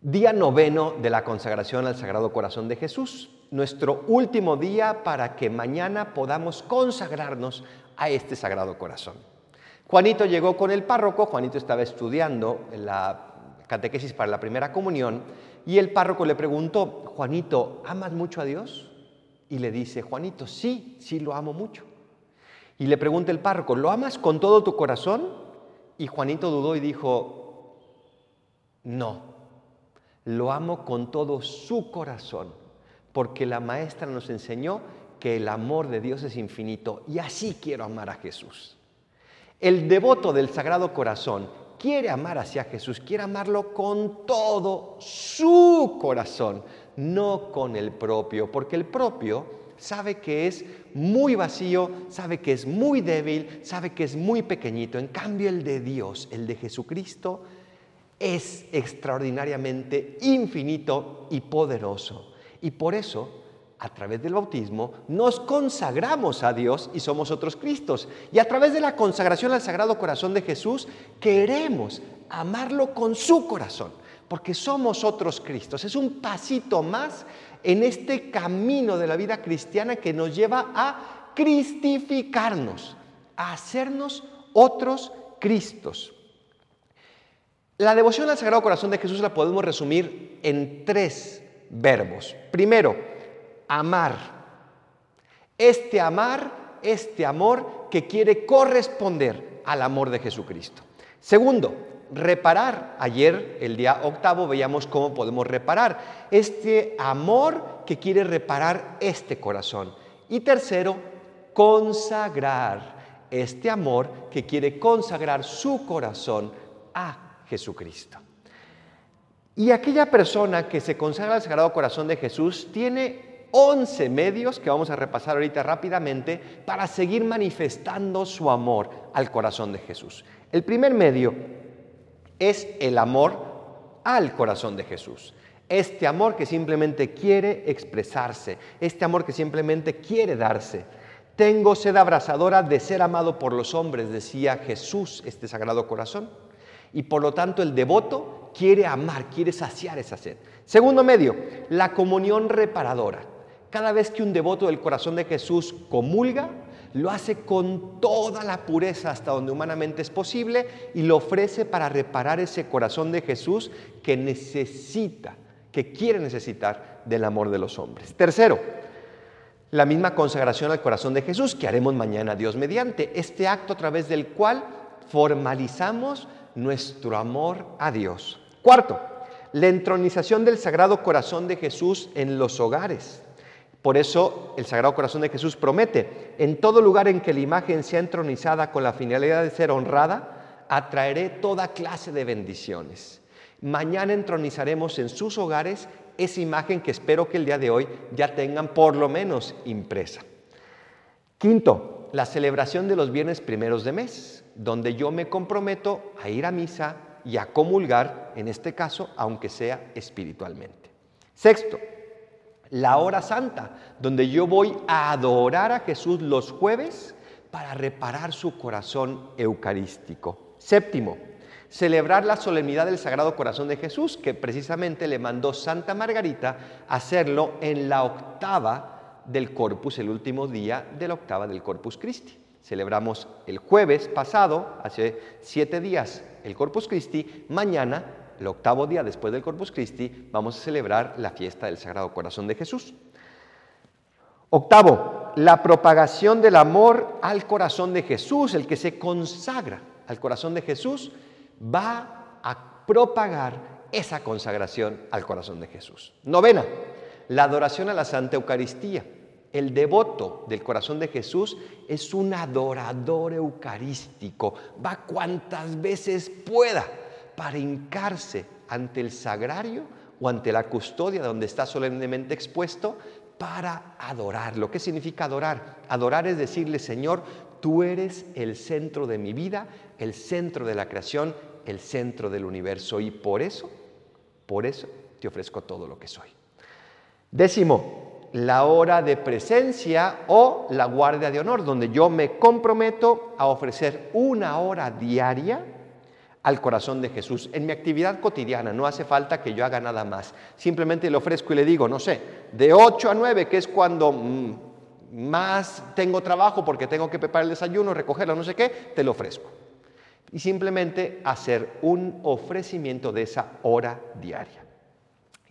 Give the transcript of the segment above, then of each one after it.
Día noveno de la consagración al Sagrado Corazón de Jesús, nuestro último día para que mañana podamos consagrarnos a este Sagrado Corazón. Juanito llegó con el párroco, Juanito estaba estudiando la catequesis para la primera comunión y el párroco le preguntó, Juanito, ¿amas mucho a Dios? Y le dice, Juanito, sí, sí lo amo mucho. Y le pregunta el párroco, ¿lo amas con todo tu corazón? Y Juanito dudó y dijo, no, lo amo con todo su corazón, porque la maestra nos enseñó que el amor de Dios es infinito y así quiero amar a Jesús. El devoto del Sagrado Corazón quiere amar hacia Jesús, quiere amarlo con todo su corazón, no con el propio, porque el propio sabe que es muy vacío, sabe que es muy débil, sabe que es muy pequeñito. En cambio el de Dios, el de Jesucristo, es extraordinariamente infinito y poderoso. Y por eso, a través del bautismo, nos consagramos a Dios y somos otros Cristos. Y a través de la consagración al Sagrado Corazón de Jesús, queremos amarlo con su corazón, porque somos otros Cristos. Es un pasito más en este camino de la vida cristiana que nos lleva a cristificarnos, a hacernos otros Cristos. La devoción al Sagrado Corazón de Jesús la podemos resumir en tres verbos. Primero, amar. Este amar, este amor que quiere corresponder al amor de Jesucristo. Segundo, reparar. Ayer, el día octavo, veíamos cómo podemos reparar. Este amor que quiere reparar este corazón. Y tercero, consagrar. Este amor que quiere consagrar su corazón a Jesucristo. Y aquella persona que se consagra al Sagrado Corazón de Jesús tiene 11 medios que vamos a repasar ahorita rápidamente para seguir manifestando su amor al corazón de Jesús. El primer medio es el amor al corazón de Jesús. Este amor que simplemente quiere expresarse, este amor que simplemente quiere darse. Tengo sed abrazadora de ser amado por los hombres, decía Jesús, este sagrado corazón y por lo tanto el devoto quiere amar, quiere saciar esa sed. Segundo medio, la comunión reparadora. Cada vez que un devoto del corazón de Jesús comulga, lo hace con toda la pureza hasta donde humanamente es posible y lo ofrece para reparar ese corazón de Jesús que necesita, que quiere necesitar del amor de los hombres. Tercero, la misma consagración al corazón de Jesús que haremos mañana Dios mediante, este acto a través del cual formalizamos nuestro amor a Dios. Cuarto, la entronización del Sagrado Corazón de Jesús en los hogares. Por eso el Sagrado Corazón de Jesús promete, en todo lugar en que la imagen sea entronizada con la finalidad de ser honrada, atraeré toda clase de bendiciones. Mañana entronizaremos en sus hogares esa imagen que espero que el día de hoy ya tengan por lo menos impresa. Quinto, la celebración de los viernes primeros de mes donde yo me comprometo a ir a misa y a comulgar, en este caso, aunque sea espiritualmente. Sexto, la hora santa, donde yo voy a adorar a Jesús los jueves para reparar su corazón eucarístico. Séptimo, celebrar la solemnidad del Sagrado Corazón de Jesús, que precisamente le mandó Santa Margarita hacerlo en la octava del Corpus, el último día de la octava del Corpus Christi. Celebramos el jueves pasado, hace siete días, el Corpus Christi. Mañana, el octavo día después del Corpus Christi, vamos a celebrar la fiesta del Sagrado Corazón de Jesús. Octavo, la propagación del amor al corazón de Jesús, el que se consagra al corazón de Jesús, va a propagar esa consagración al corazón de Jesús. Novena, la adoración a la Santa Eucaristía. El devoto del corazón de Jesús es un adorador eucarístico. Va cuantas veces pueda para hincarse ante el sagrario o ante la custodia donde está solemnemente expuesto para adorarlo. ¿Qué significa adorar? Adorar es decirle, Señor, tú eres el centro de mi vida, el centro de la creación, el centro del universo y por eso, por eso te ofrezco todo lo que soy. Décimo, la hora de presencia o la guardia de honor, donde yo me comprometo a ofrecer una hora diaria al corazón de Jesús. En mi actividad cotidiana no hace falta que yo haga nada más. Simplemente le ofrezco y le digo, no sé, de 8 a 9, que es cuando mm, más tengo trabajo porque tengo que preparar el desayuno, recogerlo, no sé qué, te lo ofrezco. Y simplemente hacer un ofrecimiento de esa hora diaria.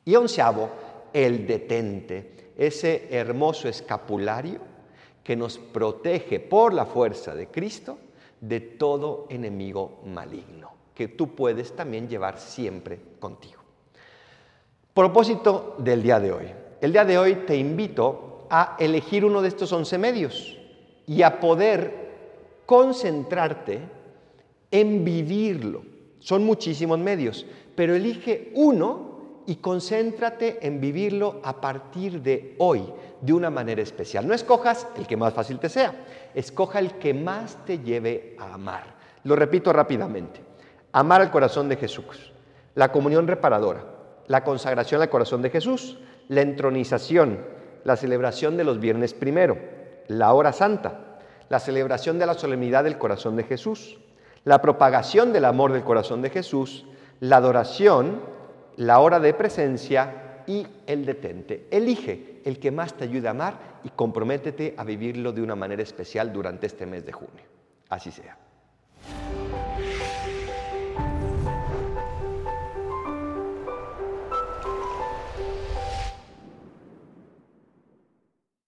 Y onceavo, el detente, ese hermoso escapulario que nos protege por la fuerza de Cristo de todo enemigo maligno, que tú puedes también llevar siempre contigo. Propósito del día de hoy. El día de hoy te invito a elegir uno de estos once medios y a poder concentrarte en vivirlo. Son muchísimos medios, pero elige uno y concéntrate en vivirlo a partir de hoy de una manera especial. No escojas el que más fácil te sea, escoja el que más te lleve a amar. Lo repito rápidamente. Amar al corazón de Jesús, la comunión reparadora, la consagración al corazón de Jesús, la entronización, la celebración de los viernes primero, la hora santa, la celebración de la solemnidad del corazón de Jesús, la propagación del amor del corazón de Jesús, la adoración, la hora de presencia y el detente. Elige el que más te ayude a amar y comprométete a vivirlo de una manera especial durante este mes de junio. Así sea.